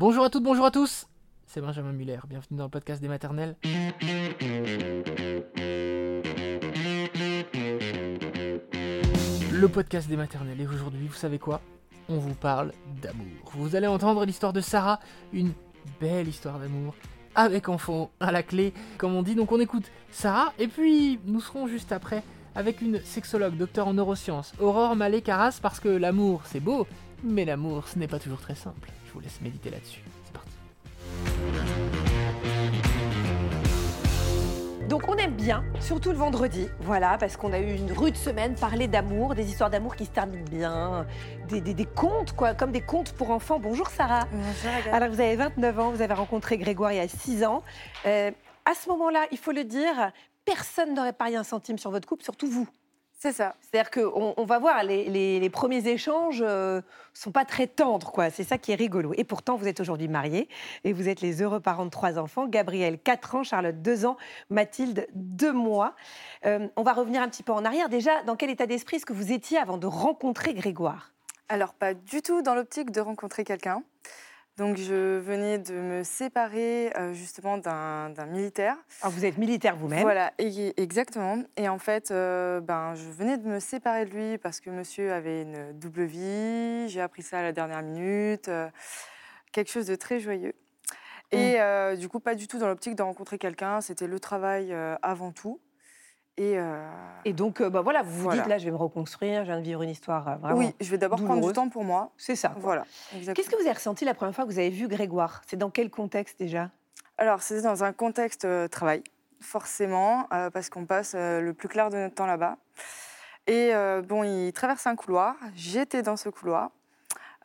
Bonjour à toutes, bonjour à tous C'est Benjamin Muller, bienvenue dans le podcast des maternelles. Le podcast des maternelles, et aujourd'hui, vous savez quoi? On vous parle d'amour. Vous allez entendre l'histoire de Sarah, une belle histoire d'amour, avec enfant à la clé, comme on dit. Donc on écoute Sarah, et puis nous serons juste après avec une sexologue, docteur en neurosciences, Aurore Malé-Carras, parce que l'amour, c'est beau, mais l'amour, ce n'est pas toujours très simple. Je vous laisse méditer là-dessus. C'est parti. Donc on aime bien, surtout le vendredi, voilà, parce qu'on a eu une rude semaine, parler d'amour, des histoires d'amour qui se terminent bien, des, des- des contes, quoi, comme des contes pour enfants. Bonjour Sarah. Alors vous avez 29 ans, vous avez rencontré Grégoire il y a 6 ans. Euh, à ce moment-là, il faut le dire, personne n'aurait parié un centime sur votre couple, surtout vous. C'est ça. C'est-à-dire qu'on on va voir, les, les- les premiers échanges ne sont pas très tendres, quoi. C'est ça qui est rigolo. Et pourtant, vous êtes aujourd'hui mariés et vous êtes les heureux parents de trois enfants. Gabriel, 4 ans, Charlotte, 2 ans, Mathilde, 2 mois. Euh, on va revenir un petit peu en arrière. Déjà, dans quel état d'esprit est-ce que vous étiez avant de rencontrer Grégoire? Alors, pas du tout dans l'optique de rencontrer quelqu'un. Donc, je venais de me séparer euh, justement d'un militaire. Alors, vous êtes militaire vous-même. Voilà, et- exactement. Et en fait, euh, ben, je venais de me séparer de lui parce que monsieur avait une double vie. J'ai appris ça à la dernière minute. euh, quelque chose de très joyeux. Et euh, du coup, pas du tout dans l'optique de rencontrer quelqu'un. C'était le travail avant tout. Et, euh, Et donc, euh, bah, voilà, vous vous Voilà. dites, là, je vais me reconstruire, je viens de vivre une histoire euh, vraiment... oui, je vais d'abord prendre du temps pour moi. C'est ça. quoi. Voilà. exactement. Qu'est-ce que vous avez ressenti la première fois que vous avez vu Grégoire? C'est dans quel contexte déjà? Alors, c'était dans un contexte travail, forcément, parce qu'on passe le plus clair de notre temps là-bas. Et bon, il traverse un couloir. J'étais dans ce couloir.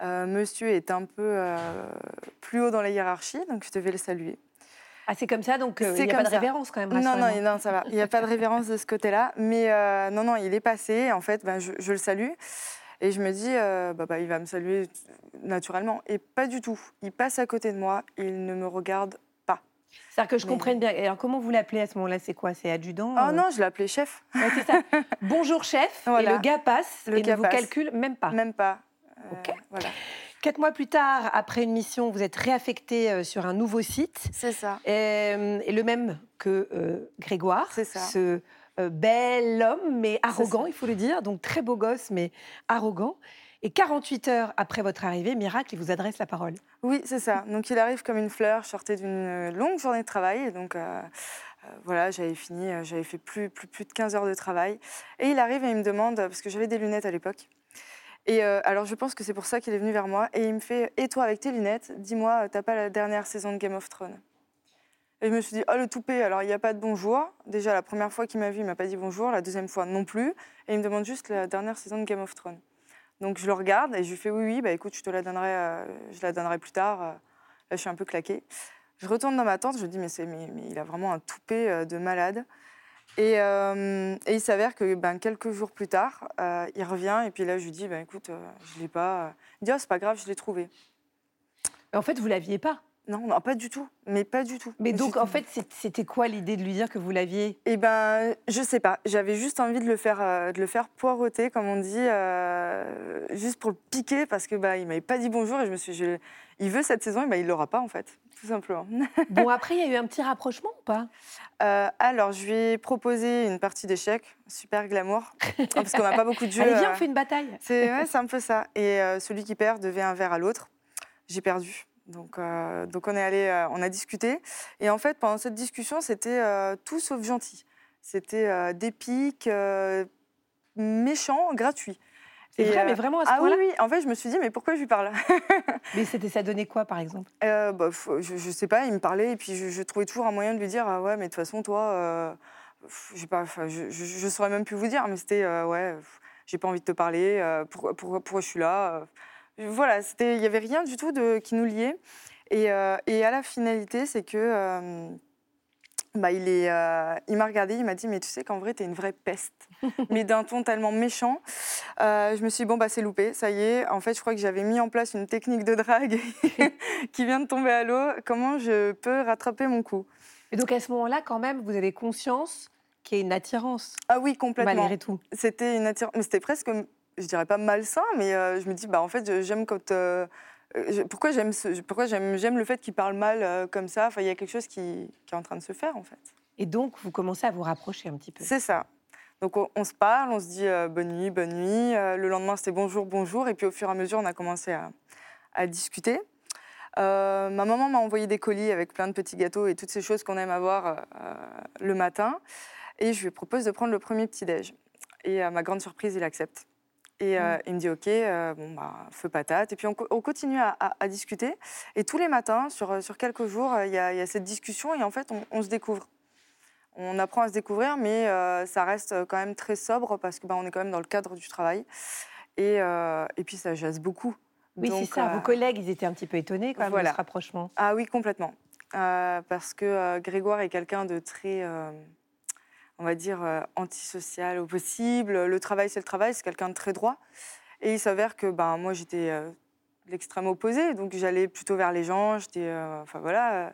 Monsieur est un peu plus haut dans la hiérarchie, donc je devais le saluer. Ah, c'est comme ça, donc euh, il n'y a pas de révérence quand même. Non, non, ça va. Il n'y a pas de révérence de ce côté-là. Mais euh, non, non, il est passé. En fait, ben, je, je le salue. Et je me dis, euh, bah, bah, il va me saluer naturellement. Et pas du tout. Il passe à côté de moi. Il ne me regarde pas. C'est-à-dire que je Mais- comprenne bien. Alors, comment vous l'appelez à ce moment-là? C'est quoi? C'est adjudant Oh euh? non, je l'appelais chef. Ouais, c'est ça. Bonjour chef. Voilà. Et le gars passe Le et gars ne vous passe. calcule même pas. Même pas. Euh, Ok. Voilà. Quatre mois plus tard, après une mission, vous êtes réaffecté euh, sur un nouveau site. C'est ça. Euh, et le même que euh, Grégoire. C'est ça. Ce euh, bel homme, mais arrogant, il faut le dire. Donc très beau gosse, mais arrogant. Et 48 heures après votre arrivée, miracle, il vous adresse la parole. Oui, c'est ça. Donc il arrive comme une fleur. Je sortais d'une longue journée de travail. Donc euh, euh, voilà, j'avais fini, j'avais fait plus, plus, plus de 15 heures de travail. Et il arrive et il me demande, parce que j'avais des lunettes à l'époque. Et euh, alors je pense que c'est pour ça qu'il est venu vers moi. Et il me fait Et toi, avec tes lunettes, dis-moi, t'as pas la dernière saison de Game of Thrones? Et je me suis dit Oh, le toupet, alors il n'y a pas de bonjour. Déjà, la première fois qu'il m'a vu, il m'a pas dit bonjour. La deuxième fois, non plus. Et il me demande juste la dernière saison de Game of Thrones. Donc je le regarde et je lui fais oui, oui, bah écoute, je te la donnerai, euh, je la donnerai plus tard. Euh, Là, je suis un peu claquée. Je retourne dans ma tente, je dis, mais, mais, mais il a vraiment un toupet euh, de malade. Et, euh, et il s'avère que ben, quelques jours plus tard, euh, il revient et puis là, je lui dis, ben, écoute, euh, je ne l'ai pas. Il dit, oh, c'est pas grave, je l'ai trouvé. En fait, vous l'aviez pas. Non, non, pas du tout, mais pas du tout. Mais donc, en fait, c'était quoi l'idée de lui dire que vous l'aviez? Eh ben, je sais pas. J'avais juste envie de le faire, euh, de le faire poireauter, comme on dit, euh, juste pour le piquer, parce que bah, il m'avait pas dit bonjour et je me suis, je- il veut cette saison, et bah, il l'aura pas en fait, tout simplement. Bon, après, il y a eu un petit rapprochement ou pas? Euh, alors, je lui ai proposé une partie d'échecs, super glamour, Ah, parce qu'on n'a pas beaucoup de jeux. Allez, viens, euh, on fait une bataille. C'est ouais, un peu ça. Et euh, celui qui perd devait un verre à l'autre. J'ai perdu. Donc, euh, donc on est allé, euh, on a discuté. Et en fait, pendant cette discussion, c'était euh, tout sauf gentil. C'était euh, des pics, euh, méchants, gratuits. C'est Et, vrai, euh, mais vraiment à ce Ah oui, point-là oui. En fait, je me suis dit, mais pourquoi je lui parle Mais c'était ça donnait quoi, par exemple? Euh, bah, je, je sais pas, il me parlait et puis je, je trouvais toujours un moyen de lui dire ah ouais mais de toute façon toi euh, pas je, je, saurais même plus vous dire mais c'était euh, ouais j'ai pas envie de te parler pourquoi pourquoi pourquoi je suis là voilà c'était il y avait rien du tout de qui nous liait et, et à la finalité c'est que bah, il est, euh, il m'a regardé, il m'a dit, mais tu sais qu'en vrai, t'es une vraie peste. mais d'un ton tellement méchant. Euh, je me suis dit, bon, bah, c'est loupé, ça y est. En fait, je crois que j'avais mis en place une technique de drague qui vient de tomber à l'eau. Comment je peux rattraper mon coup? Et donc, à ce moment-là, quand même, vous avez conscience qu'il y a une attirance, Ah oui, complètement. malgré tout. C'était une attirance. Mais c'était presque, je dirais pas malsain, mais euh, je me dis, bah, en fait, j'aime quand. Euh, pourquoi j'aime pourquoi j'aime le fait qu'il parle mal comme ça? Enfin, il y a quelque chose qui, qui, est en train de se faire en fait. Et donc, vous commencez à vous rapprocher un petit peu. C'est ça. Donc, on, se parle, on se dit bonne nuit, bonne nuit. le lendemain, c'était bonjour, bonjour. Et puis, au fur et à mesure, on a commencé à, à discuter. ma maman m'a envoyé des colis avec plein de petits gâteaux et toutes ces choses qu'on aime avoir le matin. Et je lui propose de prendre le premier petit-déj. Et à ma grande surprise, il accepte. Et euh, mmh. il me dit OK, euh, bon, bah, feu patate. Et puis on, continue à, discuter. Et tous les matins, sur, euh, sur quelques jours, il y, a cette discussion et en fait, on, se découvre. On apprend à se découvrir, mais ça reste quand même très sobre parce qu'on bah, est quand même dans le cadre du travail. Et, et puis ça jase beaucoup. Oui, c'est ça. Vos collègues, ils étaient un petit peu étonnés quand même de ce rapprochement. Ah oui, complètement. parce que Grégoire est quelqu'un de très on va dire, euh, antisocial au possible. Le travail, c'est le travail, c'est quelqu'un de très droit. Et il s'avère que ben, moi, j'étais euh, l'extrême opposé, donc j'allais plutôt vers les gens, j'étais euh, enfin, voilà,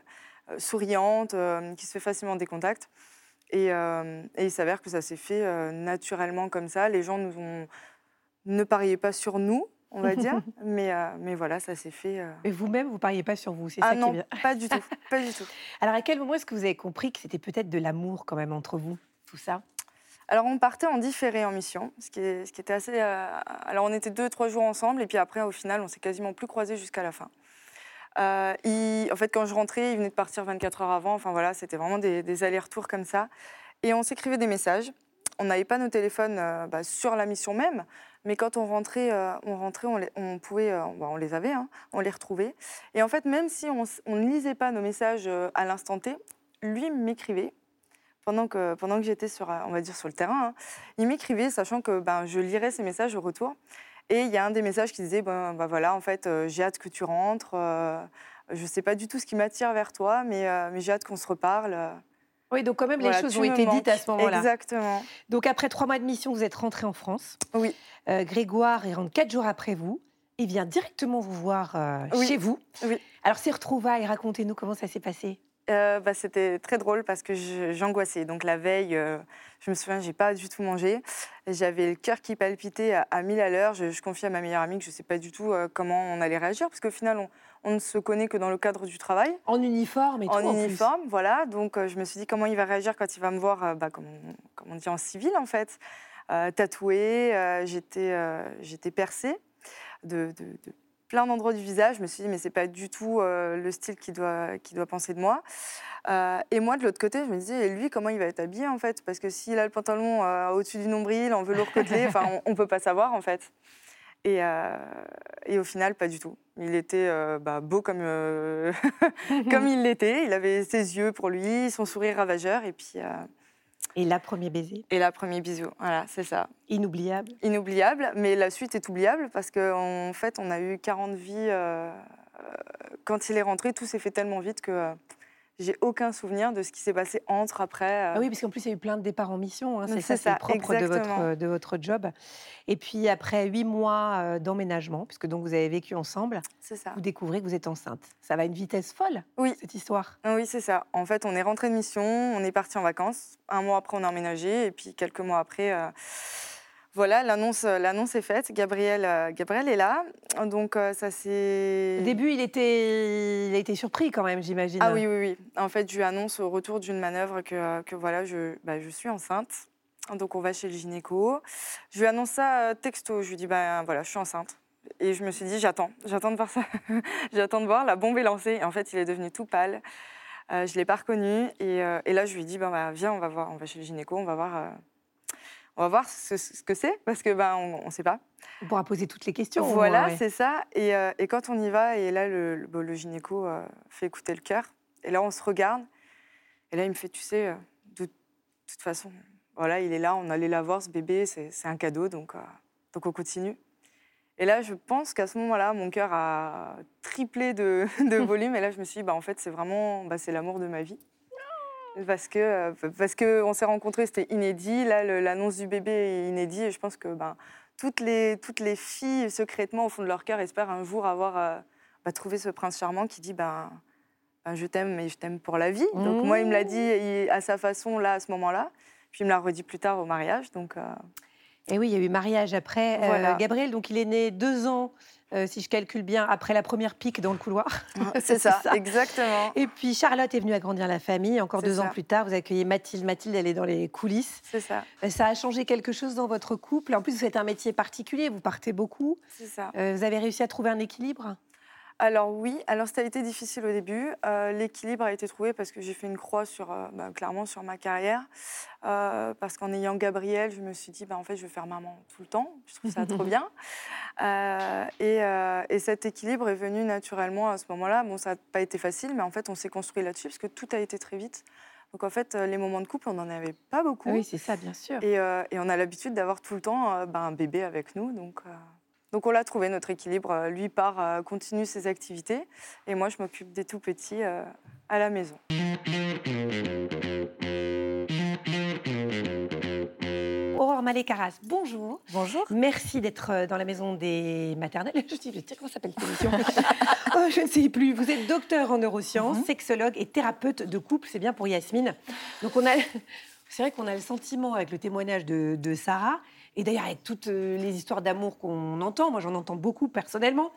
souriante, qui se fait facilement des contacts. Et, et il s'avère que ça s'est fait naturellement comme ça. Les gens nous ont... ne pariaient pas sur nous, on va dire. mais, mais voilà, ça s'est fait. Et vous-même, vous ne pariez pas sur vous, c'est ah ça non, qui est bien. pas du tout, pas du tout. Alors à quel moment est-ce que vous avez compris que c'était peut-être de l'amour quand même entre vous? Alors, on partait en différé en mission, ce qui, était assez. Euh, alors, on était deux, trois jours ensemble, et puis après, au final, on s'est quasiment plus croisés jusqu'à la fin. Euh, en fait, quand je rentrais, il venait de partir 24 heures avant. Enfin, voilà, c'était vraiment des, allers-retours comme ça. Et on s'écrivait des messages. On n'avait pas nos téléphones euh, bah, sur la mission même, mais quand on rentrait, on, rentrait on, pouvait, bah, on les avait, hein, on les retrouvait. Et en fait, même si on ne lisait pas nos messages à l'instant T, lui m'écrivait pendant que, pendant que j'étais sur, on va dire, sur le terrain. Hein. Il m'écrivait, sachant que ben, je lirais ses messages au retour. Et il y a un des messages qui disait, ben, ben voilà, en fait, euh, j'ai hâte que tu rentres. Euh, je ne sais pas du tout ce qui m'attire vers toi, mais, euh, mais j'ai hâte qu'on se reparle. Oui, donc quand même, les choses ont été dites à ce moment-là. Exactement. Donc après trois mois de mission, vous êtes rentré en France. Oui. Grégoire, il rentre quatre jours après vous. Il vient directement vous voir chez vous. Oui. Alors, ces retrouvailles, racontez-nous comment ça s'est passé. Euh, bah, c'était très drôle parce que j'angoissais. Donc la veille, euh, je me souviens, j'ai pas du tout mangé. J'avais le cœur qui palpitait à, à 1000 à l'heure. Je, je, confie à ma meilleure amie que je ne sais pas du tout euh, comment on allait réagir parce qu'au final, on, ne se connaît que dans le cadre du travail. En uniforme et tout. En uniforme, voilà. Donc je me suis dit comment il va réagir quand il va me voir, bah, comme, on, dit en civil en fait, tatouée. J'étais percée de, de, de plein d'endroits du visage. Je me suis dit, mais c'est pas du tout euh, le style qu'il doit, qui doit penser de moi. Euh, et moi, de l'autre côté, je me disais, et lui, comment il va être habillé en fait? Parce que s'il a le pantalon euh, au-dessus du nombril, en velours côtelé, enfin, on, ne peut pas savoir en fait. Et, et, au final, pas du tout. Il était bah, beau comme, comme il l'était. Il avait ses yeux pour lui, son sourire ravageur. Et puis, et la premier baiser Et la premier bisou, voilà, c'est ça. Inoubliable Inoubliable, mais la suite est oubliable parce qu'en fait, on a eu 40 vies. Euh, euh, quand il est rentré, tout s'est fait tellement vite que euh, j'ai aucun souvenir de ce qui s'est passé entre, après. Euh. Ah oui, parce qu'en plus, il y a eu plein de départs en mission. Hein, c'est ça, c'est propre de votre, de votre job. Et puis, après huit mois euh, d'emménagement, puisque donc vous avez vécu ensemble, ça. vous découvrez que vous êtes enceinte. Ça va à une vitesse folle, oui. cette histoire. Oui, c'est ça. En fait, on est rentré de mission, on est parti en vacances. Un mois après, on a emménagé. Et puis, quelques mois après... Euh, voilà, l'annonce, euh, l'annonce est faite. Gabriel, euh, Gabriel est là. Donc, euh, ça c'est. Au début, il, était... il a été surpris quand même, j'imagine. Ah oui, oui, oui. En fait, je lui annonce au retour d'une manœuvre que, que voilà, je, bah, je suis enceinte. Donc, on va chez le gynéco. Je lui annonce ça texto. Je lui dis, ben voilà, je suis enceinte. Et je me suis dit, j'attends, j'attends de voir ça. j'attends de voir. La bombe est lancée. Et en fait, il est devenu tout pâle. je ne l'ai pas reconnu. Et, et, là, je lui dis, ben, bah, viens, on va voir, on va chez le gynéco, on va voir on va voir ce, que c'est, parce que ben, on ne sait pas. On pourra poser toutes les questions. Voilà, c'est ça. Euh, et, quand on y va, et là, le, le, gynéco euh, fait écouter le cœur, et là, on se regarde, et là, il me fait, tu sais, euh, de, toute façon, voilà, il est là, on allait l'avoir, ce bébé, c'est un cadeau, donc, donc on continue. Et là, je pense qu'à ce moment-là, mon cœur a triplé de, de, volume, et là, je me suis dit, bah, en fait, c'est vraiment, bah, c'est l'amour de ma vie parce que euh, parce que on s'est rencontrés, c'était inédit. Là, l'annonce du bébé est inédit et je pense que ben, toutes les toutes les filles secrètement au fond de leur cœur espèrent un jour avoir euh, bah, trouvé ce prince charmant qui dit ben, ben je t'aime mais je t'aime pour la vie. Donc moi il me l'a dit à sa façon là à ce moment-là. Puis il me l'a redit plus tard au mariage. Donc euh, Et oui, il y a eu mariage après Gabriel, donc il est né deux ans euh, si je calcule bien, après la première pique dans le couloir. C'est ça, exactement. Et puis Charlotte est venue agrandir la famille. Encore deux ans plus tard, vous accueillez Mathilde. Mathilde, elle est dans les coulisses. C'est ça. Euh, ça a changé quelque chose dans votre couple. En plus, vous faites un métier particulier, vous partez beaucoup. C'est ça. Euh, vous avez réussi à trouver un équilibre? Alors oui, alors ça a été difficile au début. Euh, l'équilibre a été trouvé parce que j'ai fait une croix sur, euh, bah, clairement sur ma carrière. Euh, parce qu'en ayant Gabriel, je me suis dit, bah, en fait, je vais faire maman tout le temps. Je trouve ça trop bien. Et, cet équilibre est venu naturellement à ce moment-là. Bon, ça n'a pas été facile, mais en fait, on s'est construit là-dessus parce que tout a été très vite. Donc en fait, les moments de couple, on n'en avait pas beaucoup. Oui, c'est ça, bien sûr. Et, on a l'habitude d'avoir tout le temps bah, un bébé avec nous. Donc donc on l'a trouvé, notre équilibre. Euh, lui part, euh, continue ses activités, et moi je m'occupe des tout petits euh, à la maison. Aurore Malé-Caras, bonjour. Bonjour. Merci d'être dans la maison des maternelles. Je dis, comment s'appelle cette émission oh, Je ne sais plus. Vous êtes docteur en neurosciences, mhm. sexologue et thérapeute de couple. C'est bien pour Yasmine. Donc on a, c'est vrai qu'on a le sentiment avec le témoignage de, de Sarah et d'ailleurs, avec toutes euh, les histoires d'amour qu'on entend, moi j'en entends beaucoup personnellement,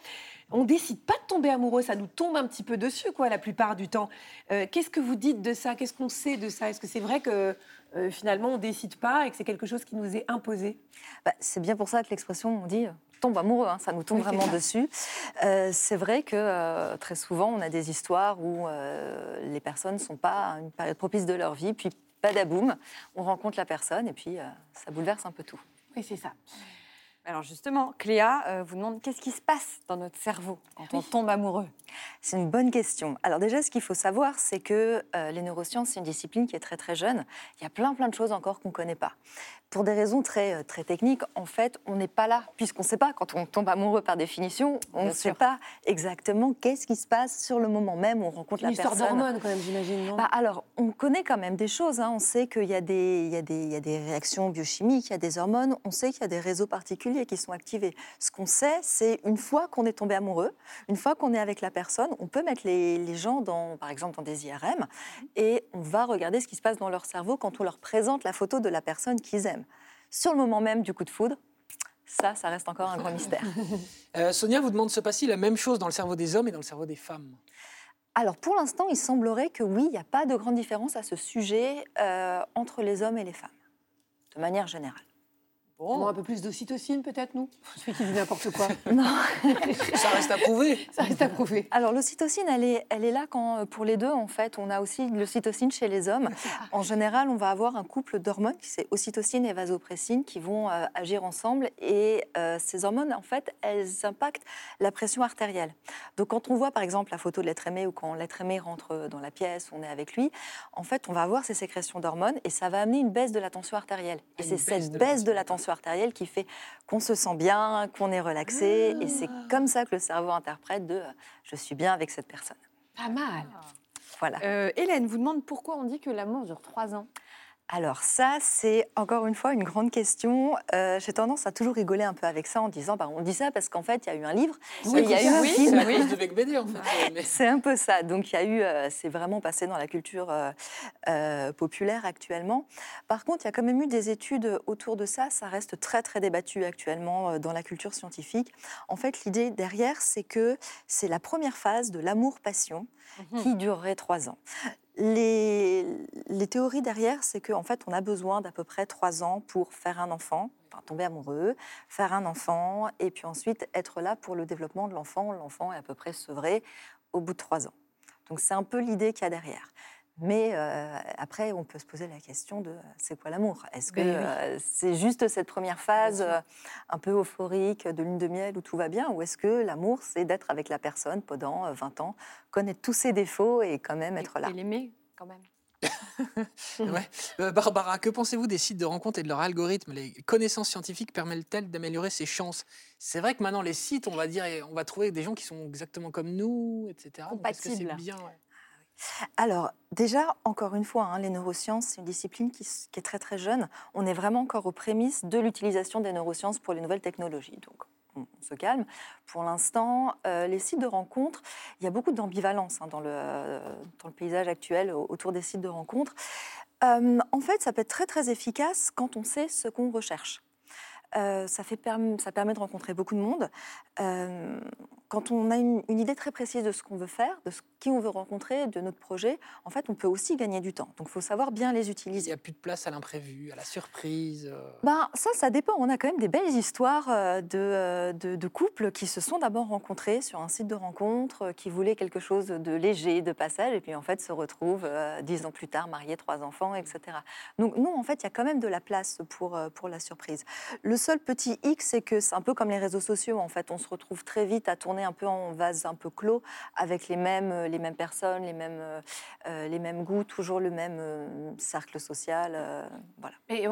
on décide pas de tomber amoureux, ça nous tombe un petit peu dessus, quoi, la plupart du temps. Euh, qu'est-ce que vous dites de ça? Qu'est-ce qu'on sait de ça? Est-ce que c'est vrai que euh, finalement on décide pas et que c'est quelque chose qui nous est imposé? Bah, C'est bien pour ça que l'expression, on dit tombe amoureux, hein, ça nous tombe vraiment dessus. c'est vrai que très souvent, on a des histoires où les personnes ne sont pas à une période propice de leur vie, puis badaboum, on rencontre la personne et puis ça bouleverse un peu tout. Oui, c'est ça. Alors justement, Cléa euh, vous demande qu'est-ce qui se passe dans notre cerveau quand on tombe amoureux? C'est une bonne question. Alors déjà, ce qu'il faut savoir, c'est que euh, les neurosciences, c'est une discipline qui est très très jeune. Il y a plein plein de choses encore qu'on ne connaît pas pour des raisons très, euh, très techniques, en fait, on n'est pas là, puisqu'on ne sait pas, quand on tombe amoureux par définition, on ne sait pas exactement qu'est-ce qui se passe sur le moment même où on rencontre la personne. Une histoire d'hormones, quand même, j'imagine, bah, Alors, on connaît quand même des choses. Hein. On sait qu'il y, a des, il y, y a des réactions biochimiques, il y a des hormones, on sait qu'il y a des réseaux particuliers qui sont activés. Ce qu'on sait, c'est une fois qu'on est tombé amoureux, une fois qu'on est avec la personne, on peut mettre les, les gens, dans, par exemple, dans des IRM, et on va regarder ce qui se passe dans leur cerveau quand on leur présente la photo de la personne qu'ils aiment sur le moment même du coup de foudre, ça, ça reste encore un grand mystère. Euh, Sonia vous demande se passe-t-il la même chose dans le cerveau des hommes et dans le cerveau des femmes alors pour l'instant, il semblerait que oui, il n'y a pas de grande différence à ce sujet euh, entre les hommes et les femmes, de manière générale. Bon. un peu plus d'ocytocine peut-être, nous? Celui qui dit n'importe quoi. non. Ça reste à prouver. Ça reste à prouver. Alors l'ocytocine, elle est, elle est là quand, euh, pour les deux, en fait. On a aussi l'ocytocine chez les hommes. En général, on va avoir un couple d'hormones, c'est ocytocine et vasopressine, qui vont euh, agir ensemble. Et euh, ces hormones, en fait, elles impactent la pression artérielle. Donc quand on voit, par exemple, la photo de l'être aimé ou quand l'être aimé rentre dans la pièce, on est avec lui, en fait, on va avoir ces sécrétions d'hormones et ça va amener une baisse de la tension artérielle. Et c'est cette baisse de la tension artérielle qui fait qu'on se sent bien, qu'on est relaxé. Et c'est ah. comme ça que le cerveau interprète de je suis bien avec cette personne. Pas mal. Voilà. Euh, Hélène vous demande pourquoi on dit que l'amour dure trois ans? Alors ça, c'est encore une fois une grande question. Euh, j'ai tendance à toujours rigoler un peu avec ça en disant, bah, on dit ça parce qu'en fait, il y a eu un livre, il y a eu un film. C'est un peu ça. Donc il y a eu, euh, c'est vraiment passé dans la culture euh, populaire actuellement. Par contre, il y a quand même eu des études autour de ça. Ça reste très très débattu actuellement dans la culture scientifique. En fait, l'idée derrière, c'est que c'est la première phase de l'amour-passion mhm. qui durerait trois ans. Les, théories derrière, c'est qu'en fait, on a besoin d'à peu près trois ans pour faire un enfant, enfin, tomber amoureux, faire un enfant, et puis ensuite être là pour le développement de l'enfant. L'enfant est à peu près sevré au bout de trois ans. Donc c'est un peu l'idée qu'il y a derrière. Mais euh, après, on peut se poser la question de c'est quoi l'amour? Est-ce que ben euh, c'est juste cette première phase euh, un peu euphorique de lune de miel où tout va bien? Ou est-ce que l'amour, c'est d'être avec la personne pendant 20 ans, connaître tous ses défauts et quand même être là? Et l'aimer quand même. Ouais. Barbara, que pensez-vous des sites de rencontres et de leur algorithme? Les connaissances scientifiques permettent-elles d'améliorer ses chances? C'est vrai que maintenant, les sites, on va dire, on va trouver des gens qui sont exactement comme nous, etc. Compatibles. bien alors, déjà, encore une fois, hein, les neurosciences, c'est une discipline qui, est très très jeune. On est vraiment encore aux prémices de l'utilisation des neurosciences pour les nouvelles technologies. Donc, on, se calme. Pour l'instant, euh, les sites de rencontres, il y a beaucoup d'ambivalence hein, dans, le, dans, le, paysage actuel autour des sites de rencontres. Euh, en fait, ça peut être très très efficace quand on sait ce qu'on recherche. Ça, fait ça permet de rencontrer beaucoup de monde quand on a une, idée très précise de ce qu'on veut faire, de ce, qui on veut rencontrer, de notre projet, en fait, on peut aussi gagner du temps. Donc, il faut savoir bien les utiliser. Il n'y a plus de place à l'imprévu, à la surprise. Euh. Ben, ça, ça dépend. On a quand même des belles histoires euh, euh, de, de, couples qui se sont d'abord rencontrés sur un site de rencontre, qui voulaient quelque chose de léger, de passage, et puis en fait se retrouvent dix ans plus tard, mariés, trois enfants, etc. Donc, nous, en fait, il y a quand même de la place pour, pour la surprise. Le seul petit X, c'est que c'est un peu comme les réseaux sociaux. En fait, on se retrouve très vite à tourner un peu en vase un peu clos, avec les mêmes, euh, les mêmes personnes, les mêmes, euh, euh, les mêmes goûts, toujours le même cercle social. voilà. Et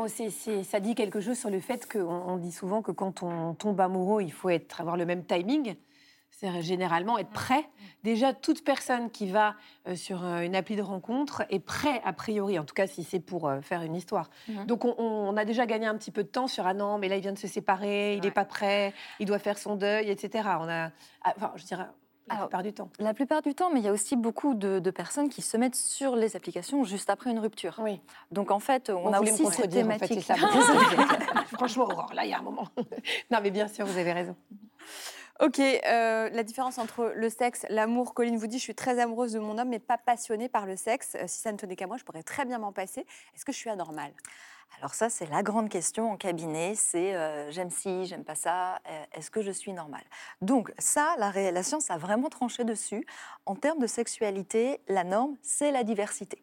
ça dit quelque chose sur le fait qu'on on dit souvent que quand on tombe amoureux, il faut être, avoir le même timing c'est généralement être prêt. Déjà, toute personne qui va sur une appli de rencontre est prêt a priori, en tout cas si c'est pour faire une histoire. Donc on, a déjà gagné un petit peu de temps sur ah non, mais là il vient de se séparer, il n'est pas prêt, il doit faire son deuil, etc. On a, ah, enfin, je dirais. La plupart du temps. La plupart du temps, mais il y a aussi beaucoup de, personnes qui se mettent sur les applications juste après une rupture. Oui. Donc en fait, on, a aussi cette thématique. En Franchement, Aurore, là, il y a un moment. non, mais bien sûr, vous avez raison. Ok, euh, la différence entre le sexe, l'amour. Colline vous dit, je suis très amoureuse de mon homme, mais pas passionnée par le sexe. Euh, si ça ne tenait qu'à moi, je pourrais très bien m'en passer. Est-ce que je suis anormale? Alors ça, c'est la grande question en cabinet, c'est euh, j'aime ci, j'aime pas ça, est-ce que je suis normale? Donc ça, la, la science a vraiment tranché dessus. En termes de sexualité, la norme, c'est la diversité.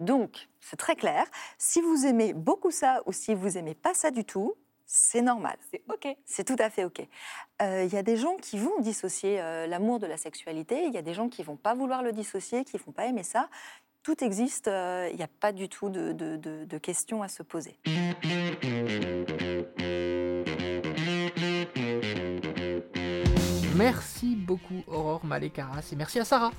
Donc, c'est très clair, si vous aimez beaucoup ça ou si vous aimez pas ça du tout, c'est normal. C'est OK. C'est tout à fait OK. Il euh, y a des gens qui vont dissocier euh, l'amour de la sexualité, il y a des gens qui vont pas vouloir le dissocier, qui vont pas aimer ça. Tout existe, il euh, n'y a pas du tout de, de, questions à se poser. Merci beaucoup Aurore Malécaras et merci à Sarah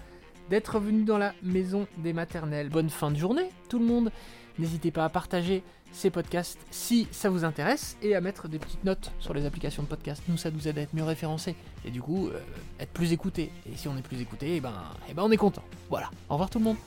d'être venue dans la maison des maternelles. Bonne fin de journée tout le monde. N'hésitez pas à partager ces podcasts si ça vous intéresse et à mettre des petites notes sur les applications de podcast. Nous, ça nous aide à être mieux référencés et du coup, euh, être plus écoutés. Et si on est plus écouté, et eh ben, eh ben on est content. Voilà. Au revoir tout le monde.